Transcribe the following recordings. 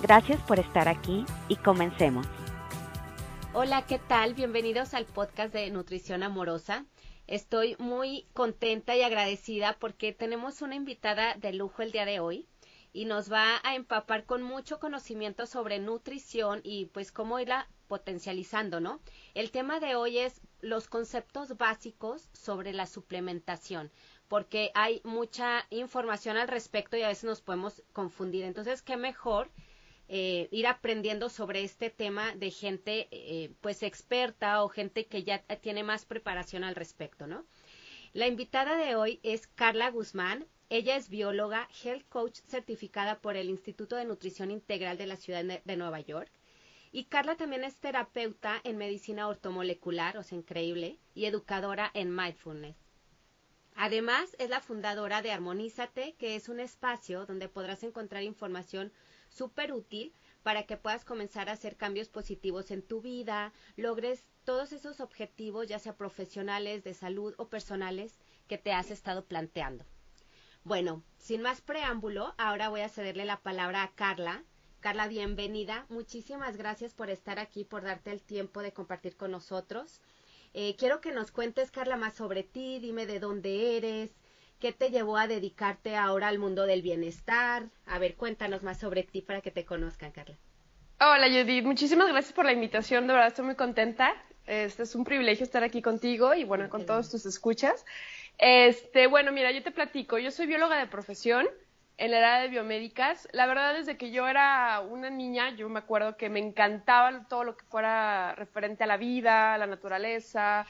Gracias por estar aquí y comencemos. Hola, ¿qué tal? Bienvenidos al podcast de Nutrición Amorosa. Estoy muy contenta y agradecida porque tenemos una invitada de lujo el día de hoy y nos va a empapar con mucho conocimiento sobre nutrición y pues cómo irla potencializando, ¿no? El tema de hoy es los conceptos básicos sobre la suplementación, porque hay mucha información al respecto y a veces nos podemos confundir. Entonces, qué mejor eh, ir aprendiendo sobre este tema de gente eh, pues experta o gente que ya tiene más preparación al respecto, ¿no? La invitada de hoy es Carla Guzmán. Ella es bióloga, health coach certificada por el Instituto de Nutrición Integral de la Ciudad de Nueva York. Y Carla también es terapeuta en medicina ortomolecular, o sea, increíble, y educadora en mindfulness. Además, es la fundadora de Armonízate, que es un espacio donde podrás encontrar información súper útil para que puedas comenzar a hacer cambios positivos en tu vida, logres todos esos objetivos, ya sea profesionales, de salud o personales, que te has estado planteando. Bueno, sin más preámbulo, ahora voy a cederle la palabra a Carla. Carla, bienvenida. Muchísimas gracias por estar aquí, por darte el tiempo de compartir con nosotros. Eh, quiero que nos cuentes, Carla, más sobre ti, dime de dónde eres, qué te llevó a dedicarte ahora al mundo del bienestar. A ver, cuéntanos más sobre ti para que te conozcan, Carla. Hola, Judith. Muchísimas gracias por la invitación. De verdad, estoy muy contenta. Este es un privilegio estar aquí contigo y bueno, con todos tus escuchas. Este, bueno, mira, yo te platico. Yo soy bióloga de profesión en la edad de biomédicas. La verdad, desde que yo era una niña, yo me acuerdo que me encantaba todo lo que fuera referente a la vida, a la naturaleza,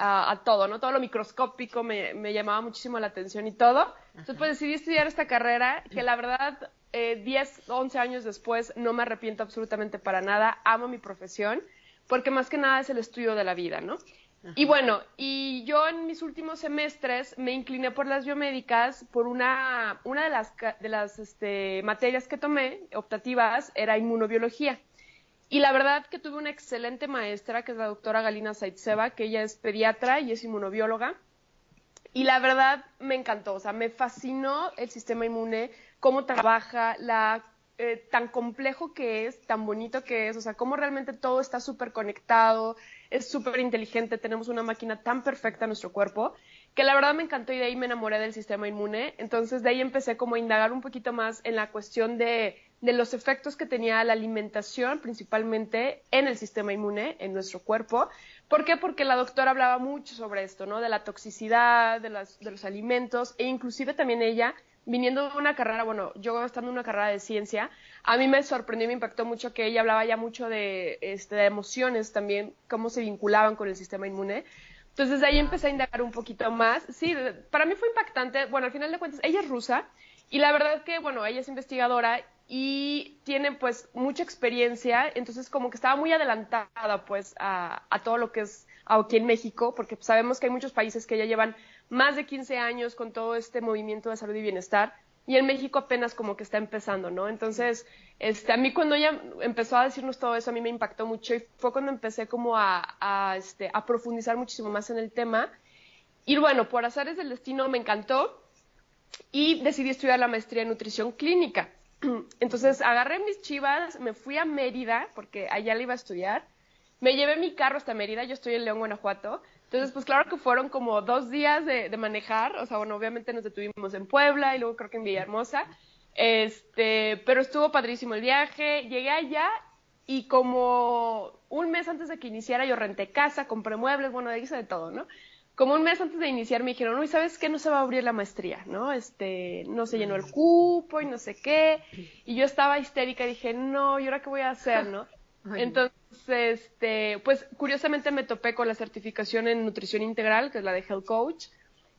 a, todo, ¿no? Todo lo microscópico me, llamaba muchísimo la atención y todo. Entonces, pues decidí estudiar esta carrera, que la verdad, eh, 10, 11 años después, no me arrepiento absolutamente para nada. Amo mi profesión, porque más que nada es el estudio de la vida, ¿no? Y bueno, y yo en mis últimos semestres me incliné por las biomédicas por una, una de las, de las este, materias que tomé, optativas, era inmunobiología. Y la verdad que tuve una excelente maestra, que es la doctora Galina Saitzeva, que ella es pediatra y es inmunobióloga. Y la verdad me encantó, o sea, me fascinó el sistema inmune, cómo trabaja, la eh, tan complejo que es, tan bonito que es, o sea, cómo realmente todo está súper conectado, es súper inteligente, tenemos una máquina tan perfecta en nuestro cuerpo, que la verdad me encantó y de ahí me enamoré del sistema inmune. Entonces de ahí empecé como a indagar un poquito más en la cuestión de, de los efectos que tenía la alimentación, principalmente en el sistema inmune, en nuestro cuerpo. ¿Por qué? Porque la doctora hablaba mucho sobre esto, ¿no? De la toxicidad, de, los alimentos, e inclusive también ella viniendo de una carrera, bueno, yo estando en una carrera de ciencia, a mí me sorprendió me impactó mucho que ella hablaba ya mucho de, este, de emociones también, cómo se vinculaban con el sistema inmune. Entonces de ahí empecé a indagar un poquito más. Sí, para mí fue impactante. Bueno, al final de cuentas, ella es rusa y la verdad que, bueno, ella es investigadora y tiene pues mucha experiencia, entonces como que estaba muy adelantada pues a, todo lo que es aquí en México, porque sabemos que hay muchos países que ya llevan más de 15 años con todo este movimiento de salud y bienestar y en México apenas como que está empezando, ¿no? Entonces, este, a mí cuando ella empezó a decirnos todo eso, a mí me impactó mucho y fue cuando empecé como a, a, este, a profundizar muchísimo más en el tema. Y bueno, por azares del destino me encantó y decidí estudiar la maestría en nutrición clínica. Entonces agarré mis chivas, me fui a Mérida, porque allá le iba a estudiar, me llevé mi carro hasta Mérida, yo estoy en León, Guanajuato, entonces, pues claro que fueron como dos días de, manejar, o sea, bueno, obviamente nos detuvimos en Puebla y luego creo que en Villahermosa, este, pero estuvo padrísimo el viaje, llegué allá y como un mes antes de que iniciara yo renté casa, compré muebles, bueno, hice de todo, ¿no? Como un mes antes de iniciar me dijeron, uy, ¿sabes qué? No se va a abrir la maestría, ¿no? Este, no se llenó el cupo y no sé qué. Y yo estaba histérica y dije, no, ¿y ahora qué voy a hacer, no? Entonces, este, pues curiosamente me topé con la certificación en nutrición integral, que es la de Health Coach.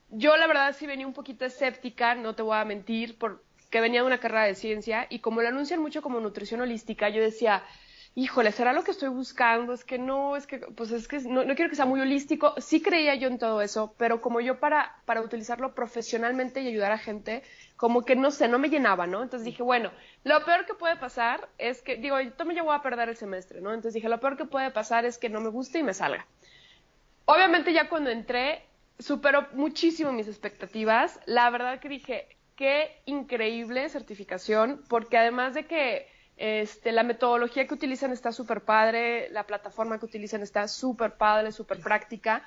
Yo la verdad sí venía un poquito escéptica, no te voy a mentir, porque venía de una carrera de ciencia y como lo anuncian mucho como nutrición holística, yo decía, híjole, ¿será lo que estoy buscando? Es que no, es que, pues es que no, quiero que sea muy holístico. Sí creía yo en todo eso, pero como yo para, para utilizarlo profesionalmente y ayudar a gente, como que no sé, no me llenaba, ¿no? Entonces dije, bueno, lo peor que puede pasar es que, digo, yo me voy a perder el semestre, ¿no? Entonces dije, lo peor que puede pasar es que no me guste y me salga. Obviamente ya cuando entré, superó muchísimo mis expectativas. La verdad que dije, qué increíble certificación, porque además de que este, la metodología que utilizan está súper padre, la plataforma que utilizan está súper padre, súper práctica.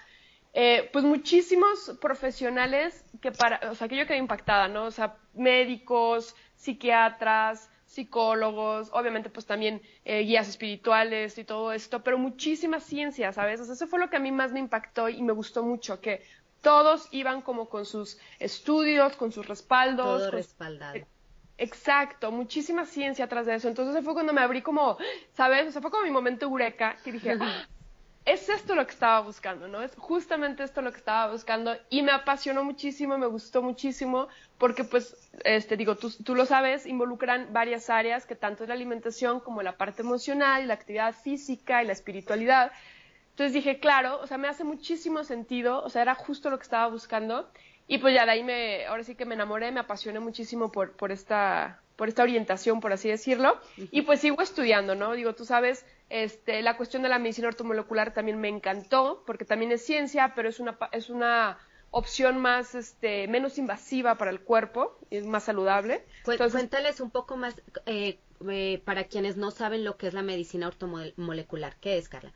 Eh, pues muchísimos profesionales que para, o sea, que yo quedé impactada, ¿no? O sea, médicos, psiquiatras, psicólogos, obviamente pues también eh, guías espirituales y todo esto, pero muchísima ciencia, ¿sabes? O sea, eso fue lo que a mí más me impactó y me gustó mucho, que todos iban como con sus estudios, con sus respaldos. Todo respaldado. Exacto, muchísima ciencia atrás de eso. Entonces fue cuando me abrí como, ¿sabes? O sea, fue como mi momento eureka, que dije, ah, es esto lo que estaba buscando, ¿no? Es justamente esto lo que estaba buscando y me apasionó muchísimo, me gustó muchísimo, porque pues, este, digo, tú, tú lo sabes, involucran varias áreas, que tanto es la alimentación como la parte emocional y la actividad física y la espiritualidad. Entonces dije, claro, o sea, me hace muchísimo sentido, o sea, era justo lo que estaba buscando y pues ya de ahí me, ahora sí que me enamoré, me apasioné muchísimo por, por esta, por esta orientación, por así decirlo, y pues sigo estudiando, ¿no? Digo, tú sabes, este, la cuestión de la medicina ortomolecular también me encantó, porque también es ciencia, pero es una, es una opción más, este, menos invasiva para el cuerpo y es más saludable. Cuéntales un poco más, eh, eh, para quienes no saben lo que es la medicina ortomolecular. ¿Qué es, Carla?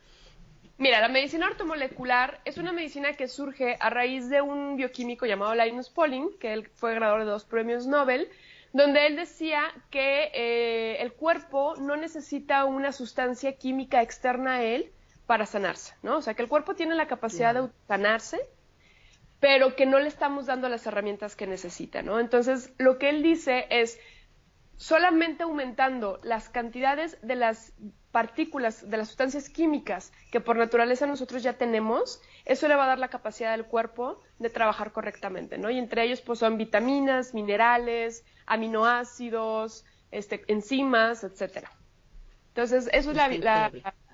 Mira, la medicina ortomolecular es una medicina que surge a raíz de un bioquímico llamado Linus Pauling, que él fue ganador de dos premios Nobel, donde él decía que eh, el cuerpo no necesita una sustancia química externa a él para sanarse, ¿no? O sea, que el cuerpo tiene la capacidad de sanarse, pero que no le estamos dando las herramientas que necesita, ¿no? Entonces, lo que él dice es, solamente aumentando las cantidades de las partículas, de las sustancias químicas que por naturaleza nosotros ya tenemos, eso le va a dar la capacidad del cuerpo de trabajar correctamente, ¿no? Y entre ellos pues son vitaminas, minerales, aminoácidos, este, enzimas, etcétera. Entonces, eso es la, la,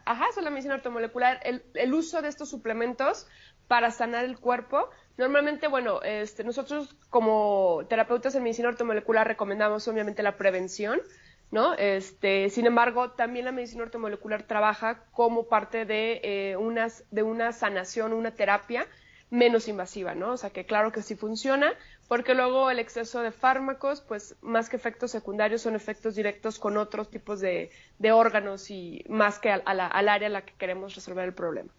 ajá, eso es la medicina ortomolecular, el, el uso de estos suplementos para sanar el cuerpo. Normalmente, bueno, este, nosotros como terapeutas en medicina ortomolecular recomendamos obviamente la prevención, ¿no? Este, sin embargo, también la medicina ortomolecular trabaja como parte de, eh, unas, de una sanación, una terapia menos invasiva, ¿no? O sea que claro que sí funciona, porque luego el exceso de fármacos, pues más que efectos secundarios, son efectos directos con otros tipos de, de órganos y más que al área a la que queremos resolver el problema.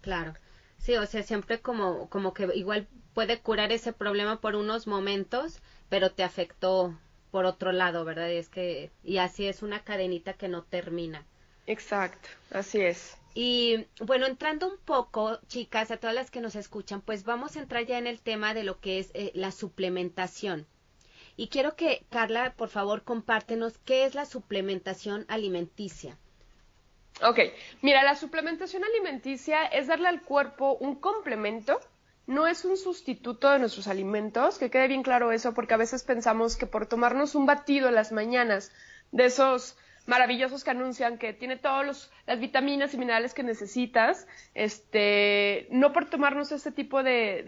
Claro. Sí, o sea, siempre como, como que igual puede curar ese problema por unos momentos, pero te afectó por otro lado, ¿verdad? Y es que, y así es una cadenita que no termina. Exacto, así es. Y bueno, entrando un poco, chicas, a todas las que nos escuchan, pues vamos a entrar ya en el tema de lo que es eh, la suplementación. Y quiero que, Carla, por favor, compártenos qué es la suplementación alimenticia. Ok, mira, la suplementación alimenticia es darle al cuerpo un complemento no es un sustituto de nuestros alimentos, que quede bien claro eso, porque a veces pensamos que por tomarnos un batido en las mañanas de esos maravillosos que anuncian que tiene todas las vitaminas y minerales que necesitas, este, no por tomarnos este tipo de,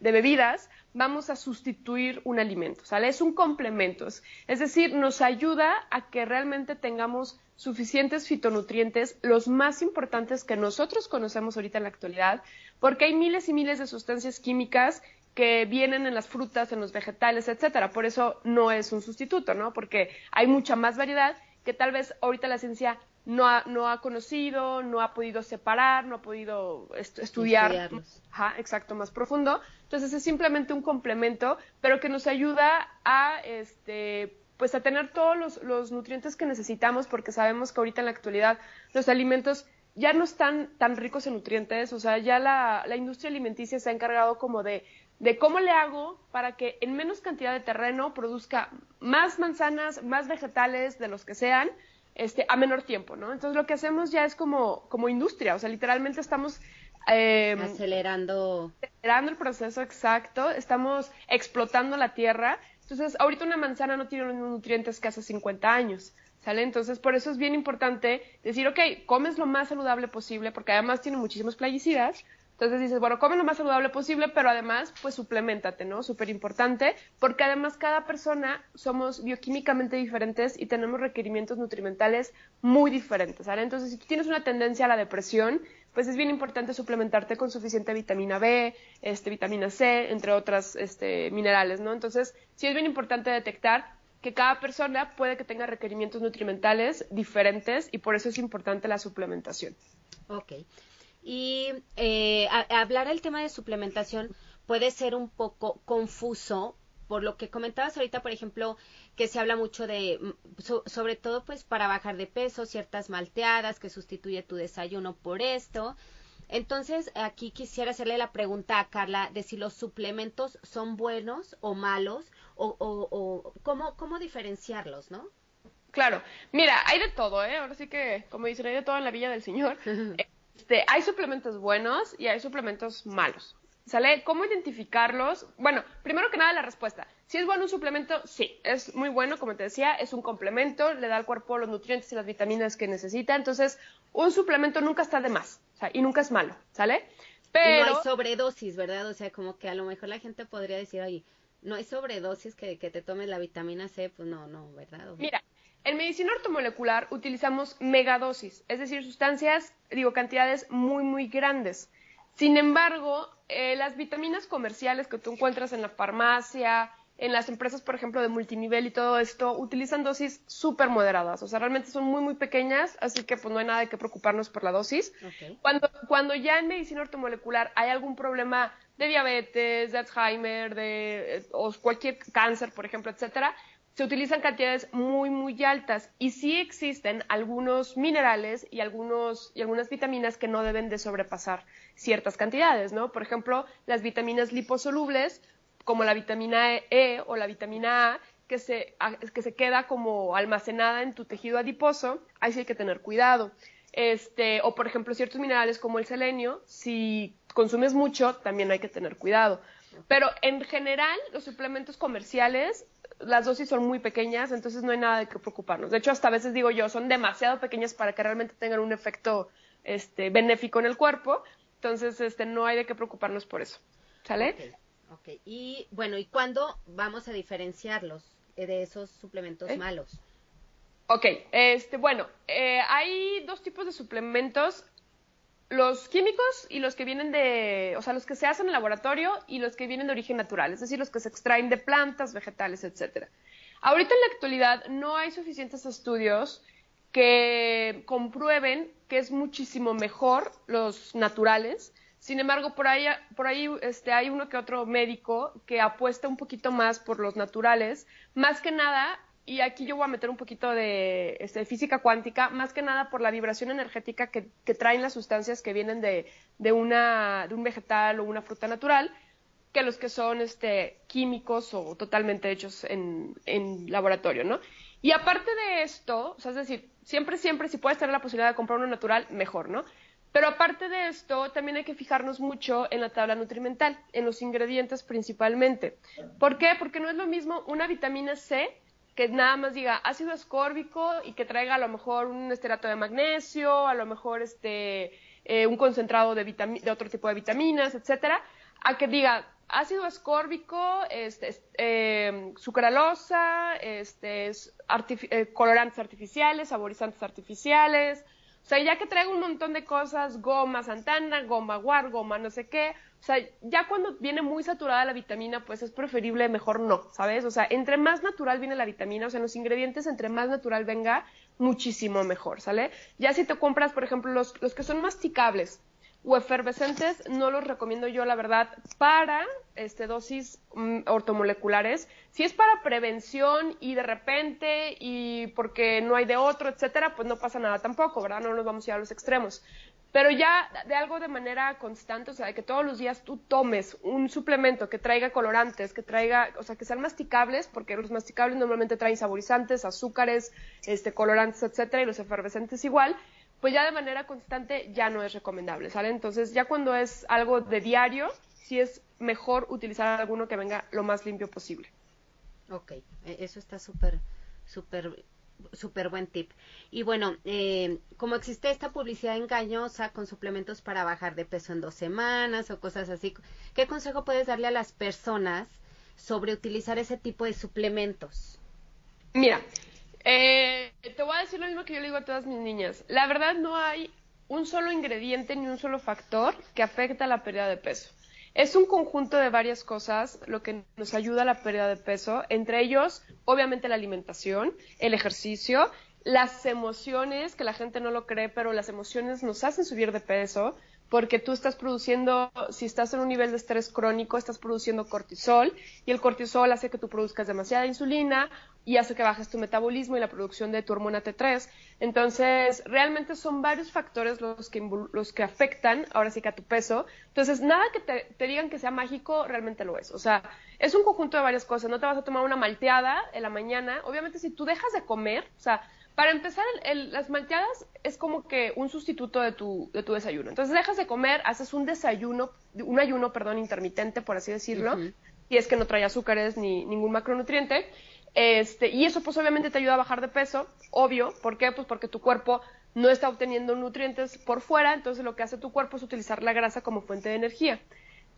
bebidas vamos a sustituir un alimento, ¿sale? Es un complemento, es decir, nos ayuda a que realmente tengamos suficientes fitonutrientes, los más importantes que nosotros conocemos ahorita en la actualidad, porque hay miles y miles de sustancias químicas que vienen en las frutas, en los vegetales, etcétera. Por eso no es un sustituto, ¿no? Porque hay mucha más variedad que tal vez ahorita la ciencia no ha, no ha conocido, no ha podido separar, no ha podido estudiar, ajá, exacto, más profundo. Entonces es simplemente un complemento, pero que nos ayuda a este pues a tener todos los, los, nutrientes que necesitamos, porque sabemos que ahorita en la actualidad los alimentos ya no están tan ricos en nutrientes, o sea, ya la, la industria alimenticia se ha encargado como de, de cómo le hago para que en menos cantidad de terreno produzca más manzanas, más vegetales, de los que sean, este, a menor tiempo, ¿no? Entonces lo que hacemos ya es como, como industria, o sea, literalmente estamos eh, acelerando. acelerando el proceso exacto, estamos explotando la tierra entonces, ahorita una manzana no tiene los nutrientes que hace 50 años, ¿Sale? Entonces, por eso es bien importante decir, ok, comes lo más saludable posible, porque además tiene muchísimos plaguicidas, entonces dices, bueno, come lo más saludable posible, pero además, pues suplementate, ¿no? Súper importante, porque además cada persona somos bioquímicamente diferentes y tenemos requerimientos nutrimentales muy diferentes, ¿vale? Entonces, si tú tienes una tendencia a la depresión, pues es bien importante suplementarte con suficiente vitamina B, este, vitamina C, entre otras este, minerales, ¿no? Entonces, sí es bien importante detectar que cada persona puede que tenga requerimientos nutrimentales diferentes y por eso es importante la suplementación. Ok. Y eh, hablar del tema de suplementación puede ser un poco confuso por lo que comentabas ahorita, por ejemplo, que se habla mucho de, mm, sobre todo pues para bajar de peso, ciertas malteadas, que sustituye tu desayuno por esto. Entonces, aquí quisiera hacerle la pregunta a Carla de si los suplementos son buenos o malos, o, o, o cómo, cómo diferenciarlos, ¿no? Claro, mira, hay de todo, ¿eh? Ahora sí que, como dicen, hay de todo en la Villa del Señor. Este, hay suplementos buenos y hay suplementos malos. ¿Sale? ¿Cómo identificarlos? Bueno, primero que nada la respuesta. Si es bueno un suplemento, sí, es muy bueno, como te decía, es un complemento, le da al cuerpo los nutrientes y las vitaminas que necesita. Entonces, un suplemento nunca está de más, o sea, y nunca es malo, ¿sale? Pero... no hay sobredosis, ¿verdad? O sea, como que a lo mejor la gente podría decir, oye, no hay sobredosis que, que te tomes la vitamina C, pues no, no, ¿verdad? Mira, en medicina ortomolecular utilizamos megadosis, es decir, sustancias, digo, cantidades muy, muy grandes. Sin embargo, eh, las vitaminas comerciales que tú encuentras en la farmacia, en las empresas, por ejemplo, de multinivel y todo esto, utilizan dosis súper moderadas. O sea, realmente son muy, muy pequeñas, así que pues no hay nada de que preocuparnos por la dosis. Cuando, cuando ya en medicina ortomolecular hay algún problema de diabetes, de Alzheimer, de eh, o cualquier cáncer, por ejemplo, etcétera, se utilizan cantidades muy, muy altas y sí existen algunos minerales y, algunos, y algunas vitaminas que no deben de sobrepasar ciertas cantidades, ¿no? Por ejemplo, las vitaminas liposolubles, como la vitamina E o la vitamina A, que se, que se queda como almacenada en tu tejido adiposo, ahí sí hay que tener cuidado. Este, o por ejemplo, ciertos minerales como el selenio, si consumes mucho, también hay que tener cuidado. Pero en general, los suplementos comerciales las dosis son muy pequeñas, entonces no hay nada de qué preocuparnos. De hecho, hasta a veces digo yo, son demasiado pequeñas para que realmente tengan un efecto este, benéfico en el cuerpo, entonces este, no hay de qué preocuparnos por eso. ¿Sale? Ok, y bueno, ¿y cuándo vamos a diferenciarlos de esos suplementos ¿Eh? malos? Ok, este, bueno, eh, hay dos tipos de suplementos los químicos y los que vienen de, o sea, los que se hacen en laboratorio y los que vienen de origen natural, es decir, los que se extraen de plantas, vegetales, etcétera. Ahorita en la actualidad no hay suficientes estudios que comprueben que es muchísimo mejor los naturales. Sin embargo, por ahí, por ahí este, hay uno que otro médico que apuesta un poquito más por los naturales, más que nada y aquí yo voy a meter un poquito de este, física cuántica, más que nada por la vibración energética que, traen las sustancias que vienen de, un vegetal o una fruta natural, que los que son este, químicos o totalmente hechos en, en laboratorio, ¿no? Y aparte de esto, o sea, es decir, siempre, siempre, si puedes tener la posibilidad de comprar uno natural, mejor, ¿no? Pero aparte de esto, también hay que fijarnos mucho en la tabla nutrimental, en los ingredientes principalmente. ¿Por qué? Porque no es lo mismo una vitamina C que nada más diga ácido ascórbico y que traiga a lo mejor un esterato de magnesio, a lo mejor este eh, un concentrado de, de otro tipo de vitaminas, etcétera, a que diga ácido ascórbico, este, eh, sucralosa, este, eh, colorantes artificiales, saborizantes artificiales, o sea, ya que traigo un montón de cosas, goma Santana, goma Guar, goma no sé qué, o sea, ya cuando viene muy saturada la vitamina, pues es preferible mejor no, ¿sabes? O sea, entre más natural viene la vitamina, o sea, los ingredientes entre más natural venga, muchísimo mejor, ¿sale? Ya si te compras, por ejemplo, los, los que son masticables, o efervescentes no los recomiendo yo, la verdad, para este, dosis mm, ortomoleculares. Si es para prevención y de repente y porque no hay de otro, etcétera, pues no pasa nada tampoco, ¿verdad? No nos vamos a ir a los extremos. Pero ya de algo de manera constante, o sea, de que todos los días tú tomes un suplemento que traiga colorantes, que traiga, o sea, que sean masticables, porque los masticables normalmente traen saborizantes, azúcares, este, colorantes, etcétera, y los efervescentes igual pues ya de manera constante ya no es recomendable, ¿sale? Entonces ya cuando es algo de diario, sí es mejor utilizar alguno que venga lo más limpio posible. Ok, e, eso está súper, súper súper buen tip. Y bueno, eh, como existe esta publicidad engañosa con suplementos para bajar de peso en dos semanas o cosas así, ¿qué consejo puedes darle a las personas sobre utilizar ese tipo de suplementos? Mira, eh, te voy a decir lo mismo que yo le digo a todas mis niñas. La verdad no hay un solo ingrediente ni un solo factor que afecta a la pérdida de peso. Es un conjunto de varias cosas lo que nos ayuda a la pérdida de peso, entre ellos, obviamente, la alimentación, el ejercicio, las emociones, que la gente no lo cree, pero las emociones nos hacen subir de peso, porque tú estás produciendo, si estás en un nivel de estrés crónico, estás produciendo cortisol y el cortisol hace que tú produzcas demasiada insulina y hace que bajes tu metabolismo y la producción de tu hormona T3. Entonces, realmente son varios factores los que, los que afectan, ahora sí que a tu peso. Entonces, nada que te, digan que sea mágico, realmente lo es. O sea, es un conjunto de varias cosas. No te vas a tomar una malteada en la mañana. Obviamente, si tú dejas de comer, o sea, para empezar, las malteadas es como que un sustituto de tu, de tu desayuno. Entonces dejas de comer, haces un desayuno, un ayuno, perdón, intermitente, por así decirlo, y es que no trae azúcares ni ningún macronutriente. Este, y eso pues obviamente te ayuda a bajar de peso, obvio. ¿Por qué? Pues porque tu cuerpo no está obteniendo nutrientes por fuera, entonces lo que hace tu cuerpo es utilizar la grasa como fuente de energía.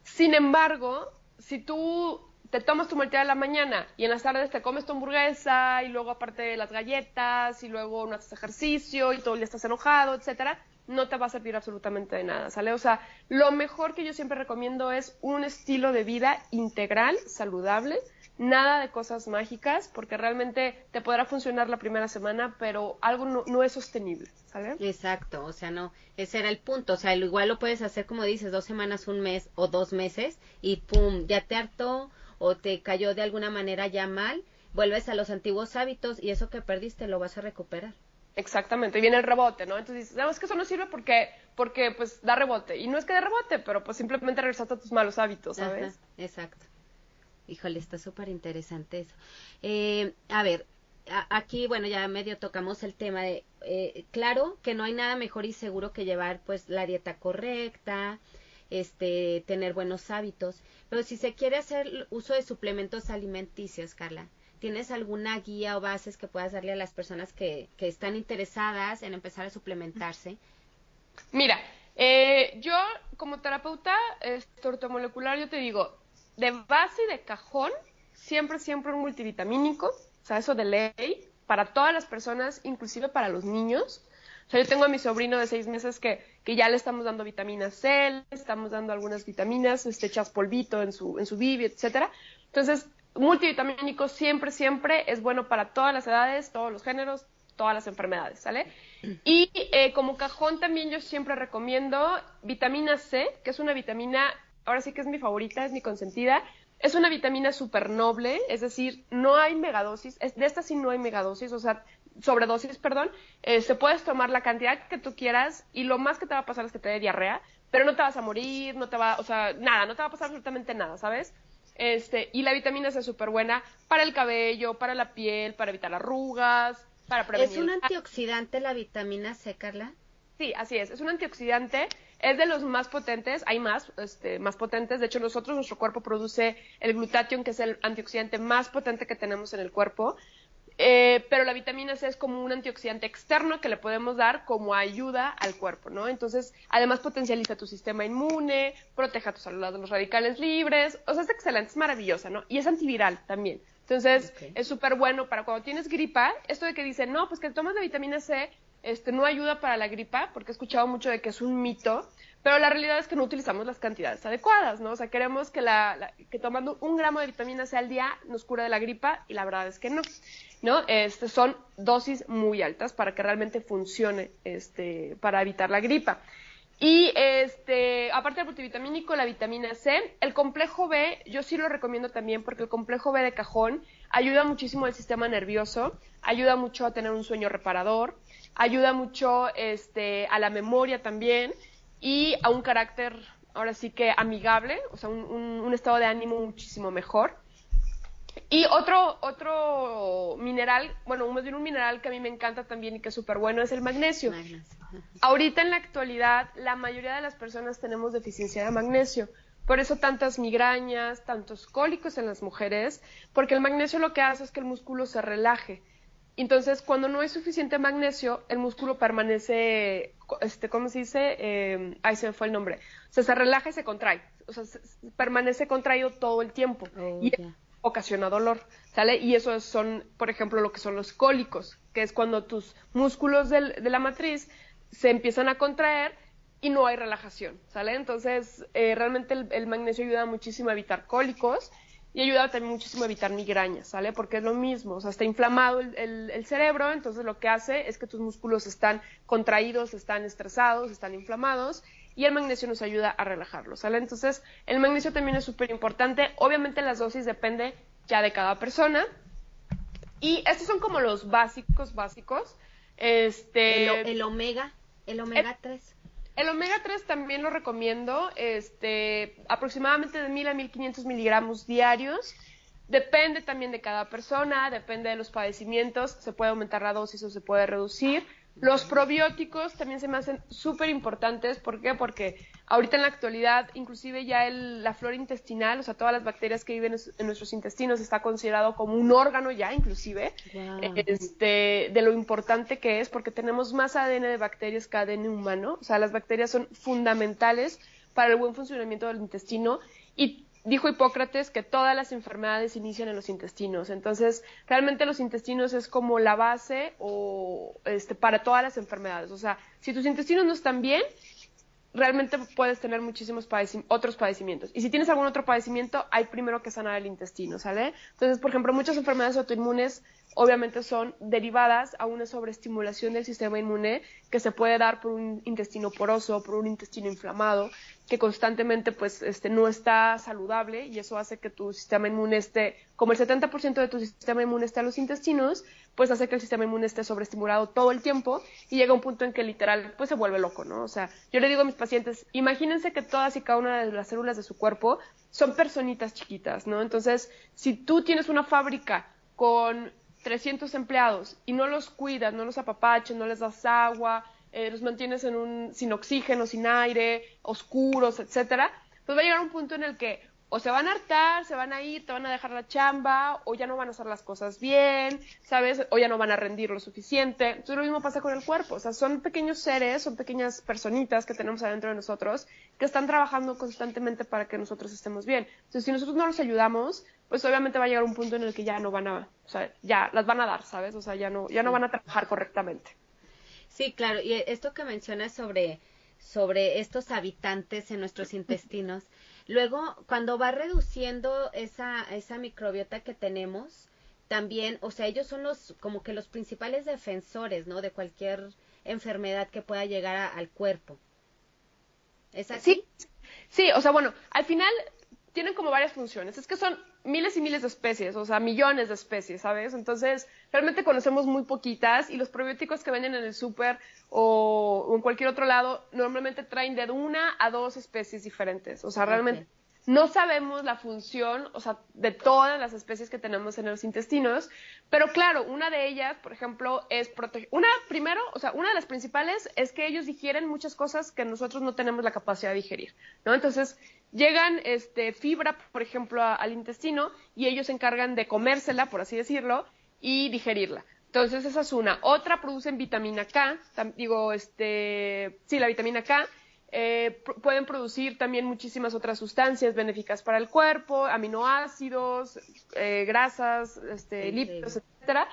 Sin embargo, si tú te tomas tu malteada en la mañana y en las tardes te comes tu hamburguesa y luego aparte las galletas y luego no haces ejercicio y todo el día estás enojado, etcétera, no te va a servir absolutamente de nada, ¿sale? O sea, lo mejor que yo siempre recomiendo es un estilo de vida integral, saludable, nada de cosas mágicas, porque realmente te podrá funcionar la primera semana, pero algo no, es sostenible, ¿sale? Exacto, o sea, no, ese era el punto, o sea, igual lo puedes hacer como dices, dos semanas, un mes o dos meses y pum, ya te hartó o te cayó de alguna manera ya mal, vuelves a los antiguos hábitos y eso que perdiste lo vas a recuperar. Exactamente, y viene el rebote, ¿no? Entonces dices, no, es que eso no sirve porque, porque pues da rebote. Y no es que dé rebote, pero pues simplemente regresaste a tus malos hábitos, ¿sabes? exacto. Híjole, está súper interesante eso. Eh, a ver, aquí, bueno, ya medio tocamos el tema de, eh, claro que no hay nada mejor y seguro que llevar pues la dieta correcta, este, tener buenos hábitos. Pero si se quiere hacer uso de suplementos alimenticios, Carla, ¿tienes alguna guía o bases que puedas darle a las personas que, están interesadas en empezar a suplementarse? Mira, eh, yo como terapeuta este, ortomolecular, yo te digo, de base y de cajón, siempre, siempre un multivitamínico, o sea, eso de ley, para todas las personas, inclusive para los niños. O sea, yo tengo a mi sobrino de seis meses que, que ya le estamos dando vitamina C, le estamos dando algunas vitaminas, este, echas polvito en su, en su bibi, etcétera. Entonces, multivitamínico siempre, siempre es bueno para todas las edades, todos los géneros, todas las enfermedades, ¿sale? Y eh, como cajón también yo siempre recomiendo vitamina C, que es una vitamina, ahora sí que es mi favorita, es mi consentida. Es una vitamina súper noble, es decir, no hay megadosis, de esta sí no hay megadosis, o sea, sobredosis, perdón, se puedes tomar la cantidad que tú quieras y lo más que te va a pasar es que te dé diarrea, pero no te vas a morir, no te va, o sea, nada, no te va a pasar absolutamente nada, ¿sabes? Este, y la vitamina C es súper buena para el cabello, para la piel, para evitar arrugas, para prevenir. ¿Es un antioxidante la vitamina C, Carla? Sí, así es, es un antioxidante, es de los más potentes, hay más, este, más potentes, de hecho nosotros, nuestro cuerpo produce el glutatión, que es el antioxidante más potente que tenemos en el cuerpo, eh, pero la vitamina C es como un antioxidante externo que le podemos dar como ayuda al cuerpo, ¿no? Entonces, además potencializa tu sistema inmune, protege a tus células de los radicales libres, o sea, es excelente, es maravillosa, ¿no? Y es antiviral también. Entonces, es súper bueno para cuando tienes gripa, esto de que dicen, no, pues que tomas la vitamina C, este, no ayuda para la gripa, porque he escuchado mucho de que es un mito, pero la realidad es que no utilizamos las cantidades adecuadas, ¿no? O sea, queremos que, la, que tomando un gramo de vitamina C al día nos cure de la gripa y la verdad es que no, ¿no? Este, son dosis muy altas para que realmente funcione este, para evitar la gripa. Y este, aparte del multivitamínico, la vitamina C, el complejo B, yo sí lo recomiendo también porque el complejo B de cajón ayuda muchísimo al sistema nervioso, ayuda mucho a tener un sueño reparador, ayuda mucho este, a la memoria también y a un carácter, ahora sí que amigable, o sea, un, estado de ánimo muchísimo mejor. Y otro, otro mineral, bueno, más bien un mineral que a mí me encanta también y que es súper bueno es el magnesio. Ahorita en la actualidad, la mayoría de las personas tenemos deficiencia de magnesio. Por eso tantas migrañas, tantos cólicos en las mujeres, porque el magnesio lo que hace es que el músculo se relaje. Entonces, cuando no hay suficiente magnesio, el músculo permanece, este, ¿cómo se dice? Eh, ahí se me fue el nombre. O sea, se relaja y se contrae. O sea, permanece contraído todo el tiempo. Oh, y ocasiona dolor, ¿sale? Y eso son, por ejemplo, lo que son los cólicos, que es cuando tus músculos de la matriz se empiezan a contraer y no hay relajación, ¿sale? Entonces, eh, realmente el, magnesio ayuda muchísimo a evitar cólicos y ayuda también muchísimo a evitar migrañas, ¿sale? Porque es lo mismo, o sea, está inflamado el, cerebro, entonces lo que hace es que tus músculos están contraídos, están estresados, están inflamados y el magnesio nos ayuda a relajarlos, ¿sale? Entonces, el magnesio también es súper importante, obviamente las dosis depende ya de cada persona y estos son como los básicos, básicos. Este, el, omega, el omega 3. El omega 3 también lo recomiendo, este, aproximadamente de 1000 a 1500 miligramos diarios. Depende también de cada persona, depende de los padecimientos, se puede aumentar la dosis o se puede reducir. Los probióticos también se me hacen súper importantes. ¿Por qué? Porque ahorita en la actualidad, inclusive ya la flora intestinal, o sea, todas las bacterias que viven en nuestros intestinos, está considerado como un órgano ya, inclusive, este, de lo importante que es, porque tenemos más ADN de bacterias que ADN humano. O sea, las bacterias son fundamentales para el buen funcionamiento del intestino y dijo Hipócrates que todas las enfermedades inician en los intestinos. Entonces, realmente los intestinos es como la base o este, para todas las enfermedades. O sea, si tus intestinos no están bien, realmente puedes tener muchísimos otros padecimientos. Y si tienes algún otro padecimiento, hay primero que sanar el intestino, ¿sale? Entonces, por ejemplo, muchas enfermedades autoinmunes obviamente son derivadas a una sobreestimulación del sistema inmune que se puede dar por un intestino poroso, por un intestino inflamado, que constantemente pues este no está saludable y eso hace que tu sistema inmune esté, como el 70% de tu sistema inmune está en los intestinos, pues hace que el sistema inmune esté sobreestimulado todo el tiempo y llega un punto en que literal pues se vuelve loco, ¿no? O sea, yo le digo a mis pacientes, imagínense que todas y cada una de las células de su cuerpo son personitas chiquitas, ¿no? Entonces, si tú tienes una fábrica con 300 empleados y no los cuidas, no los apapachas, no les das agua, eh, los mantienes en un, sin oxígeno, sin aire, oscuros, etcétera, pues va a llegar un punto en el que o se van a hartar, se van a ir, te van a dejar la chamba, o ya no van a hacer las cosas bien, ¿sabes? O ya no van a rendir lo suficiente. Entonces lo mismo pasa con el cuerpo, o sea, son pequeños seres, son pequeñas personitas que tenemos adentro de nosotros que están trabajando constantemente para que nosotros estemos bien. Entonces si nosotros no los ayudamos, pues obviamente va a llegar un punto en el que ya no van a, o sea, ya las van a dar, ¿sabes? O sea, ya no, ya no van a trabajar correctamente. Sí, claro, y esto que mencionas sobre, sobre estos habitantes en nuestros intestinos, luego cuando va reduciendo esa, esa microbiota que tenemos, también, o sea, ellos son los, como que los principales defensores, ¿no? De cualquier enfermedad que pueda llegar al cuerpo. ¿Es así? Sí, sí, o sea, bueno, al final tienen como varias funciones. Es que son miles y miles de especies, o sea, millones de especies, ¿sabes? Entonces, realmente conocemos muy poquitas y los probióticos que venden en el súper o, en cualquier otro lado normalmente traen de una a dos especies diferentes. O sea, realmente no sabemos la función, o sea, de todas las especies que tenemos en los intestinos, pero claro, una de ellas, por ejemplo, es proteger. Una, primero, o sea, una de las principales es que ellos digieren muchas cosas que nosotros no tenemos la capacidad de digerir, ¿no? Entonces, llegan este, fibra, por ejemplo, al intestino y ellos se encargan de comérsela, por así decirlo, y digerirla. Entonces, esa es una. Otra producen vitamina K, digo, este, sí, la vitamina K, eh, pueden producir también muchísimas otras sustancias benéficas para el cuerpo, aminoácidos, eh, grasas, este, lípidos, etcétera.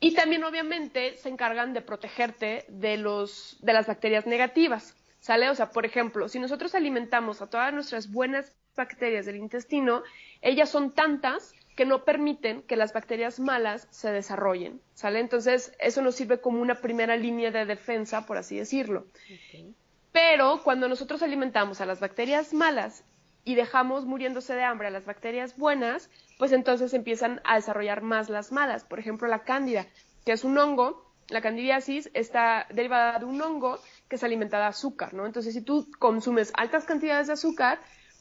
Y también, obviamente, se encargan de protegerte de, los, de las bacterias negativas. ¿Sale? O sea, por ejemplo, si nosotros alimentamos a todas nuestras buenas bacterias del intestino, ellas son tantas que no permiten que las bacterias malas se desarrollen, ¿sale? Entonces, eso nos sirve como una primera línea de defensa, por así decirlo. Pero cuando nosotros alimentamos a las bacterias malas y dejamos muriéndose de hambre a las bacterias buenas, pues entonces empiezan a desarrollar más las malas. Por ejemplo, la cándida, que es un hongo, la candidiasis está derivada de un hongo que es alimentada de azúcar, ¿no? Entonces, si tú consumes altas cantidades de azúcar,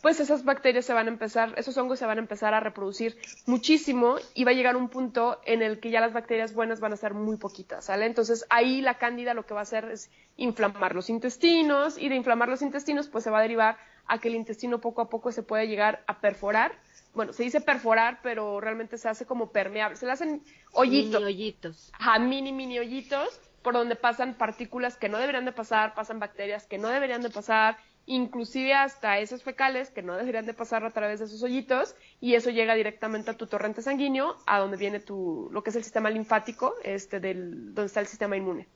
pues esas bacterias se van a empezar, esos hongos se van a empezar a reproducir muchísimo y va a llegar un punto en el que ya las bacterias buenas van a ser muy poquitas, ¿sale? Entonces ahí la cándida lo que va a hacer es inflamar los intestinos y de inflamar los intestinos pues se va a derivar a que el intestino poco a poco se pueda llegar a perforar. Bueno, se dice perforar, pero realmente se hace como permeable. Se le hacen hoyitos. Mini hoyitos. Ajá, mini, mini hoyitos por donde pasan partículas que no deberían de pasar, pasan bacterias que no deberían de pasar, inclusive hasta esos fecales que no deberían de pasar a través de esos hoyitos y eso llega directamente a tu torrente sanguíneo, a donde viene tu, lo que es el sistema linfático, este, del, donde está el sistema inmune.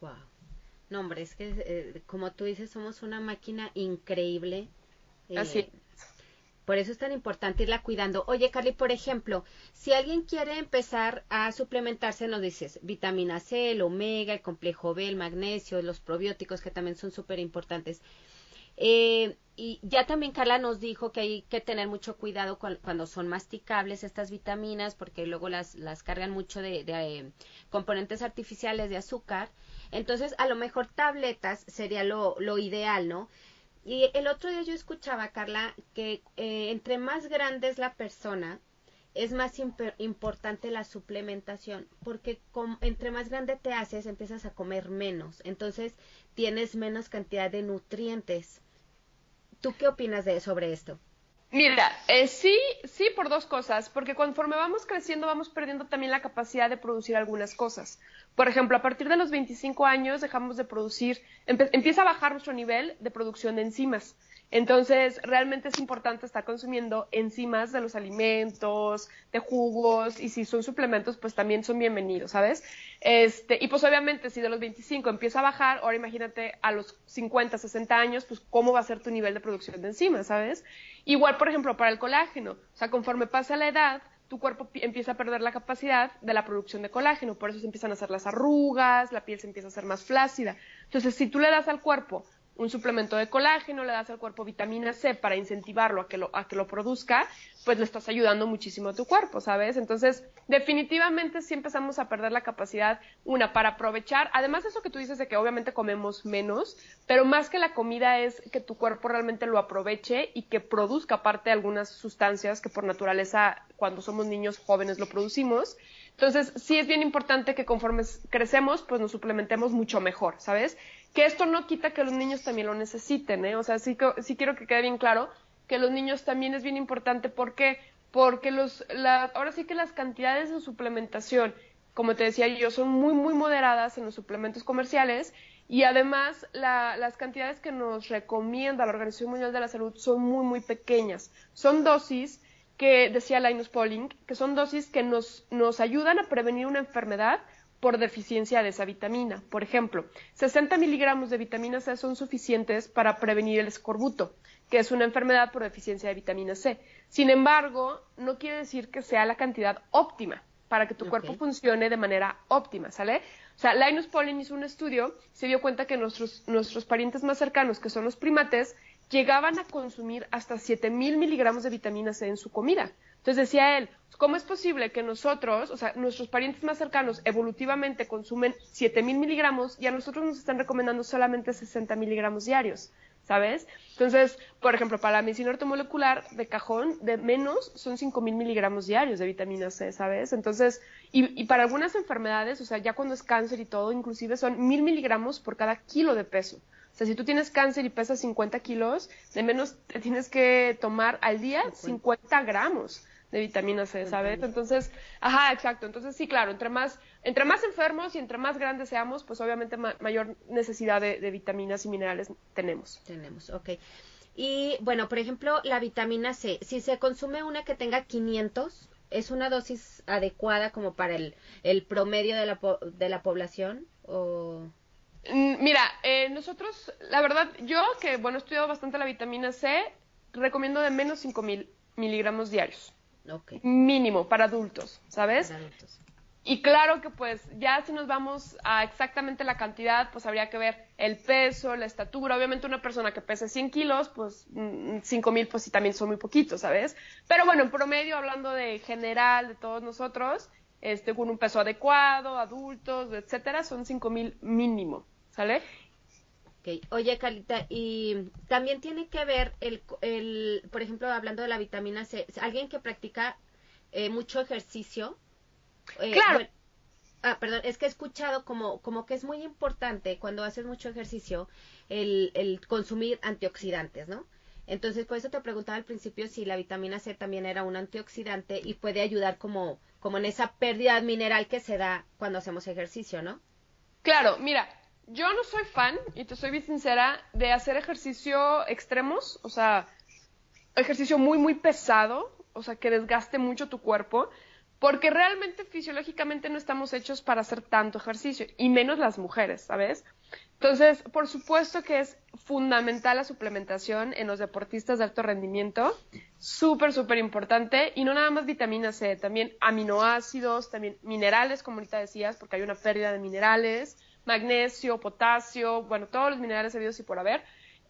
Wow. No, hombre, es que eh, como tú dices, somos una máquina increíble. Eh, Así. Por eso es tan importante irla cuidando. Oye, Carly, por ejemplo, si alguien quiere empezar a suplementarse, nos dices vitamina C, el omega, el complejo B, el magnesio, los probióticos, que también son súper importantes. Eh, y ya también Carla nos dijo que hay que tener mucho cuidado cuando son masticables estas vitaminas, porque luego las, las cargan mucho de, eh, componentes artificiales de azúcar. Entonces, a lo mejor tabletas sería lo, ideal, ¿no? Y el otro día yo escuchaba, Carla, que eh, entre más grande es la persona, es más importante la suplementación, porque entre más grande te haces, empiezas a comer menos, entonces tienes menos cantidad de nutrientes. ¿Tú qué opinas de sobre esto? Mira, eh, sí, sí por dos cosas, porque conforme vamos creciendo vamos perdiendo también la capacidad de producir algunas cosas. Por ejemplo, a partir de los 25 años dejamos de producir, empieza a bajar nuestro nivel de producción de enzimas. Entonces, realmente es importante estar consumiendo enzimas de los alimentos, de jugos, y si son suplementos, pues también son bienvenidos, ¿sabes? Este, y pues obviamente, si de los 25 empieza a bajar, ahora imagínate a los 50, 60 años, pues cómo va a ser tu nivel de producción de enzimas, ¿sabes? Igual, por ejemplo, para el colágeno, o sea, conforme pasa la edad, tu cuerpo empieza a perder la capacidad de la producción de colágeno, por eso se empiezan a hacer las arrugas, la piel se empieza a hacer más flácida. Entonces, si tú le das al cuerpo un suplemento de colágeno, le das al cuerpo vitamina C para incentivarlo a que lo, a que lo produzca, pues le estás ayudando muchísimo a tu cuerpo, ¿sabes? Entonces, definitivamente sí empezamos a perder la capacidad, una, para aprovechar, además de eso que tú dices de que obviamente comemos menos, pero más que la comida es que tu cuerpo realmente lo aproveche y que produzca aparte algunas sustancias que por naturaleza cuando somos niños jóvenes lo producimos. Entonces, sí es bien importante que conforme crecemos, pues nos suplementemos mucho mejor, ¿sabes? Que esto no quita que los niños también lo necesiten, ¿eh? O sea, sí, sí quiero que quede bien claro que los niños también es bien importante. ¿Por qué? Porque los, la, ahora sí que las cantidades de suplementación, como te decía yo, son muy, muy moderadas en los suplementos comerciales y además la, las cantidades que nos recomienda la Organización Mundial de la Salud son muy, muy pequeñas. Son dosis que, decía Linus Pauling, que son dosis que nos, nos ayudan a prevenir una enfermedad por deficiencia de esa vitamina. Por ejemplo, 60 miligramos de vitamina C son suficientes para prevenir el escorbuto, que es una enfermedad por deficiencia de vitamina C. Sin embargo, no quiere decir que sea la cantidad óptima para que tu cuerpo funcione de manera óptima, ¿sale? O sea, Linus Pauling hizo un estudio, se dio cuenta que nuestros, nuestros parientes más cercanos, que son los primates, llegaban a consumir hasta 7000 miligramos de vitamina C en su comida. Entonces decía él, ¿cómo es posible que nosotros, o sea, nuestros parientes más cercanos evolutivamente consumen 7000 miligramos y a nosotros nos están recomendando solamente 60 miligramos diarios? ¿Sabes? Entonces, por ejemplo, para la medicina ortomolecular de cajón, de menos son 5000 miligramos diarios de vitamina C, ¿sabes? Entonces, y, y, para algunas enfermedades, o sea, ya cuando es cáncer y todo, inclusive son 1000 miligramos por cada kilo de peso. O sea, si tú tienes cáncer y pesas 50 kilos, de menos te tienes que tomar al día 50 gramos de vitamina C, ¿sabes? Entonces, ajá, exacto. Entonces, sí, claro, entre más, entre más enfermos y entre más grandes seamos, pues obviamente mayor necesidad de, vitaminas y minerales tenemos. Tenemos, ok. Y bueno, por ejemplo, la vitamina C, si se consume una que tenga 500, ¿es una dosis adecuada como para el, el promedio de la, de la población? O... Mm, mira, eh, nosotros, la verdad, yo que, bueno, he estudiado bastante la vitamina C, recomiendo de menos 5000 miligramos diarios. Mínimo para adultos, ¿sabes? Y claro que pues ya si nos vamos a exactamente la cantidad, pues habría que ver el peso, la estatura. Obviamente una persona que pese 100 kilos, pues 5 mm, mil pues sí también son muy poquitos, ¿sabes? Pero bueno, en promedio, hablando de general, de todos nosotros, este, con un peso adecuado, adultos, etcétera, son 5 mil mínimo, ¿sale? Oye, Carlita, y también tiene que ver el, el, por ejemplo, hablando de la vitamina C, alguien que practica eh, mucho ejercicio. Eh, claro. ah, perdón, es que he escuchado como, como que es muy importante cuando haces mucho ejercicio el, el consumir antioxidantes, ¿no? Entonces, por eso te preguntaba al principio si la vitamina C también era un antioxidante y puede ayudar como, como en esa pérdida mineral que se da cuando hacemos ejercicio, ¿no? Claro, mira, yo no soy fan, y te soy bien sincera, de hacer ejercicio extremos, o sea, ejercicio muy, muy pesado, o sea, que desgaste mucho tu cuerpo, porque realmente fisiológicamente no estamos hechos para hacer tanto ejercicio, y menos las mujeres, ¿sabes? Entonces, por supuesto que es fundamental la suplementación en los deportistas de alto rendimiento, súper, súper importante, y no nada más vitamina C, también aminoácidos, también minerales, como ahorita decías, porque hay una pérdida de minerales, magnesio, potasio, bueno, todos los minerales habidos y por haber,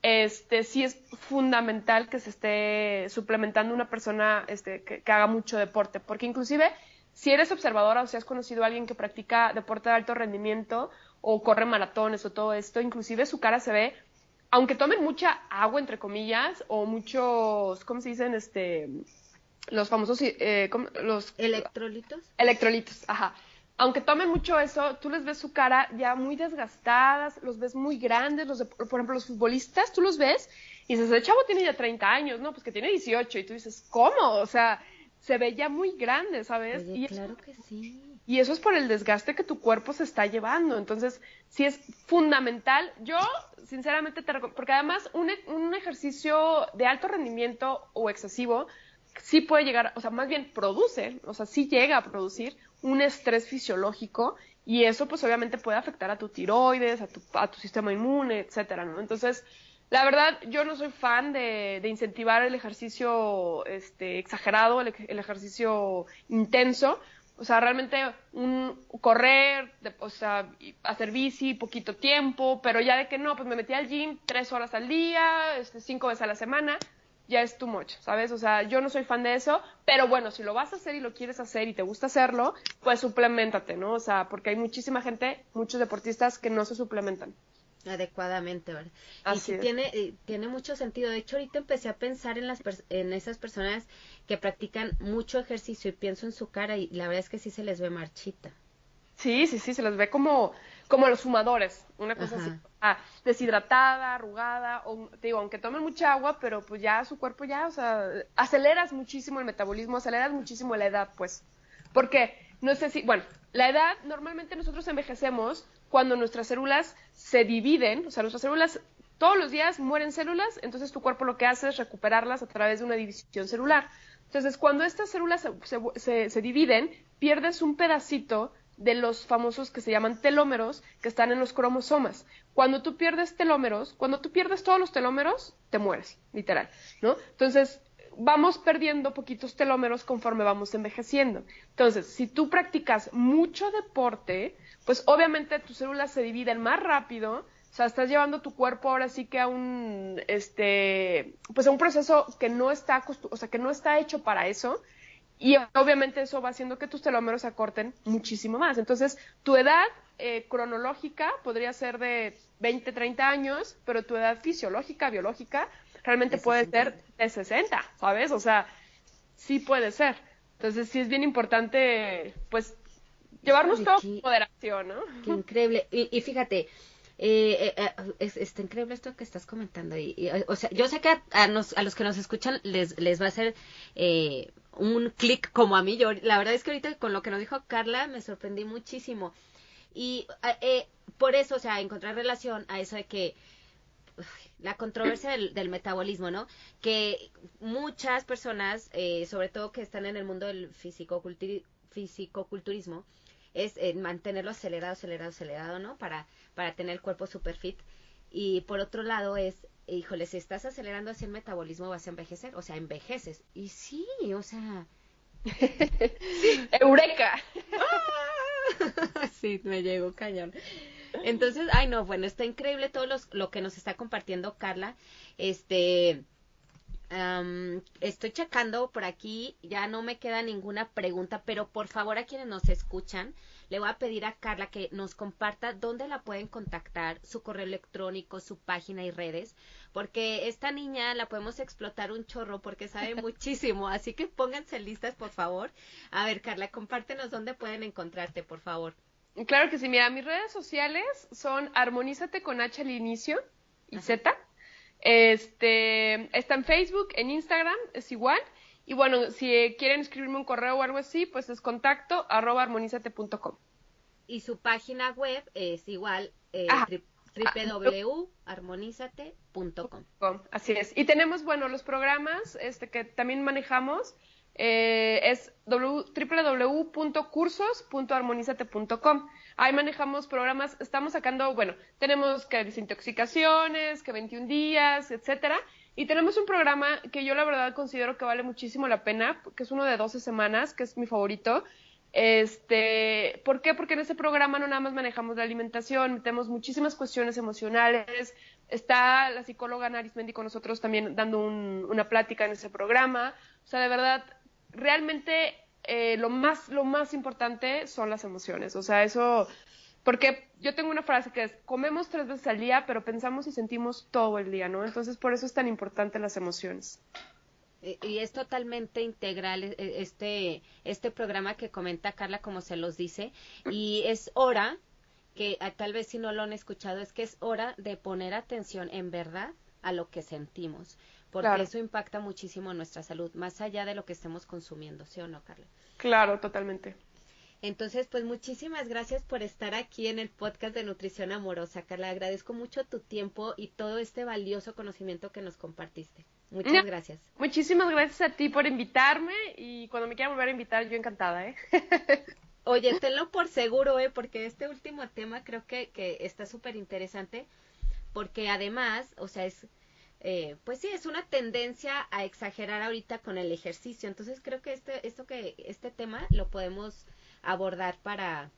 este, sí es fundamental que se esté suplementando una persona este, que, haga mucho deporte, porque inclusive si eres observadora o si has conocido a alguien que practica deporte de alto rendimiento o corre maratones o todo esto, inclusive su cara se ve, aunque tomen mucha agua, entre comillas, o muchos, ¿cómo se dicen? Este, los famosos, eh, los... Electrolitos. Electrolitos, ajá aunque tomen mucho eso, tú les ves su cara ya muy desgastadas, los ves muy grandes, los por ejemplo, los futbolistas, tú los ves y dices, el chavo tiene ya 30 años, no, pues que tiene 18 y tú dices, ¿cómo? O sea, se ve ya muy grande, ¿sabes? y claro que sí. Y eso es por el desgaste que tu cuerpo se está llevando. Entonces, sí es fundamental. Yo, sinceramente, te recomiendo, porque además un, un ejercicio de alto rendimiento o excesivo sí puede llegar, o sea, más bien produce, o sea, sí llega a producir un estrés fisiológico y eso pues obviamente puede afectar a tu tiroides, a tu, a tu sistema inmune, etcétera, ¿no? Entonces, la verdad, yo no soy fan de, de incentivar el ejercicio este, exagerado, el, ejercicio intenso. O sea, realmente un correr, o sea, hacer bici poquito tiempo, pero ya de que no, pues me metí al gym tres horas al día, este, cinco veces a la semana ya es too much, ¿sabes? O sea, yo no soy fan de eso, pero bueno, si lo vas a hacer y lo quieres hacer y te gusta hacerlo, pues suplementate, ¿no? O sea, porque hay muchísima gente, muchos deportistas que no se suplementan. Adecuadamente, ¿verdad? y sí tiene, eh, tiene mucho sentido. De hecho, ahorita empecé a pensar en, las en esas personas que practican mucho ejercicio y pienso en su cara y la verdad es que sí se les ve marchita. Sí, sí, sí, se les ve como, como los fumadores, una cosa así. Ah, deshidratada, arrugada, o te digo, aunque tomen mucha agua, pero pues ya su cuerpo ya, o sea, aceleras muchísimo el metabolismo, aceleras muchísimo la edad, pues. Porque, no sé si, bueno, la edad, normalmente nosotros envejecemos cuando nuestras células se dividen, o sea, nuestras células todos los días mueren células, entonces tu cuerpo lo que hace es recuperarlas a través de una división celular. Entonces, cuando estas células se, se dividen, pierdes un pedacito de los famosos que se llaman telómeros que están en los cromosomas. Cuando tú pierdes telómeros, cuando tú pierdes todos los telómeros, te mueres, literal, ¿no? Entonces, vamos perdiendo poquitos telómeros conforme vamos envejeciendo. Entonces, si tú practicas mucho deporte, pues obviamente tus células se dividen más rápido, o sea, estás llevando tu cuerpo ahora sí que a un, este, pues a un proceso que no está, o sea, que no está hecho para eso, y obviamente eso va haciendo que tus telómeros se acorten muchísimo más. Entonces, tu edad eh, cronológica podría ser de 20, 30 años, pero tu edad fisiológica, biológica, realmente puede ser de 60, ¿sabes? O sea, sí puede ser. Entonces, sí es bien importante, pues, llevarnos todo con moderación, ¿no? Qué increíble. Y, fíjate, eh, eh, es, está increíble esto que estás comentando. Y, o sea, yo sé que a, a, los que nos escuchan les, les va a hacer eh, un clic como a mí. Yo, la verdad es que ahorita con lo que nos dijo Carla me sorprendí muchísimo. Y eh, por eso, o sea, encontrar relación a eso de que la controversia del, metabolismo, ¿no? Que muchas personas, eh, sobre todo que están en el mundo del fisicoculturismo, es eh, mantenerlo acelerado, acelerado, acelerado, ¿no? Para, para tener el cuerpo super fit. Y por otro lado es híjole, si estás acelerando así el metabolismo vas a envejecer, o sea, envejeces. Y sí, o sea... ¡Eureka! sí, me llegó cañón. Entonces, ay no, bueno, está increíble todo lo que nos está compartiendo Carla. Este, estoy checando por aquí, ya no me queda ninguna pregunta, pero por favor a quienes nos escuchan, le voy a pedir a Carla que nos comparta dónde la pueden contactar, su correo electrónico, su página y redes, porque esta niña la podemos explotar un chorro porque sabe muchísimo, así que pónganse listas, por favor. A ver, Carla, compártenos dónde pueden encontrarte, por favor. Claro que sí, mira, mis redes sociales son armonízate con H al inicio y Z. Este, está en Facebook, en Instagram, es igual. Y bueno, si quieren escribirme un correo o algo así, pues es contacto arroba armonizate.com. Y su página web es igual, eh, www.armonizate.com. Así es. Y tenemos, bueno, los programas este, que también manejamos. Eh, es www.cursos.armonizate.com. Ahí manejamos programas, estamos sacando, bueno, tenemos que desintoxicaciones, que 21 días, etcétera. Y tenemos un programa que yo la verdad considero que vale muchísimo la pena, que es uno de 12 semanas, que es mi favorito. Este, ¿Por qué? Porque en ese programa no nada más manejamos la alimentación, metemos muchísimas cuestiones emocionales. Está la psicóloga Narismendi con nosotros también dando una plática en ese programa. O sea, de verdad, realmente eh, lo, más, lo más importante son las emociones. O sea, eso, porque yo tengo una frase que es, comemos tres veces al día, pero pensamos y sentimos todo el día, ¿no? Entonces, por eso es tan importante las emociones. Y es totalmente integral e, e, este, este programa que comenta Carla, como se los dice, y es hora, que ah, tal vez si no lo han escuchado, es que es hora de poner atención en verdad a lo que sentimos, porque eso impacta muchísimo nuestra salud, más allá de lo que estemos consumiendo, ¿sí o no, Carla? Claro, totalmente. Entonces, pues muchísimas gracias por estar aquí en el podcast de Nutrición Amorosa, Carla. Agradezco mucho tu tiempo y todo este valioso conocimiento que nos compartiste. Muchas gracias. Muchísimas gracias a ti por invitarme y cuando me quieran volver a invitar, yo encantada, ¿eh? Oye, tenlo por seguro, ¿eh? Porque este último tema creo que, que está súper interesante porque además, o sea, es, eh, pues sí, es una tendencia a exagerar ahorita con el ejercicio. Entonces creo que este, esto que, este tema lo podemos abordar para,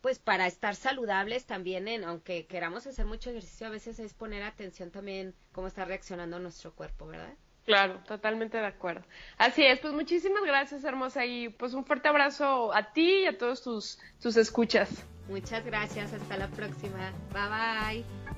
pues para estar saludables también en, aunque queramos hacer mucho ejercicio, a veces es poner atención también cómo está reaccionando nuestro cuerpo, ¿verdad? Claro, totalmente de acuerdo. Así es, pues muchísimas gracias, hermosa, y pues un fuerte abrazo a ti y a todos tus, tus escuchas. Muchas gracias, hasta la próxima. Bye bye.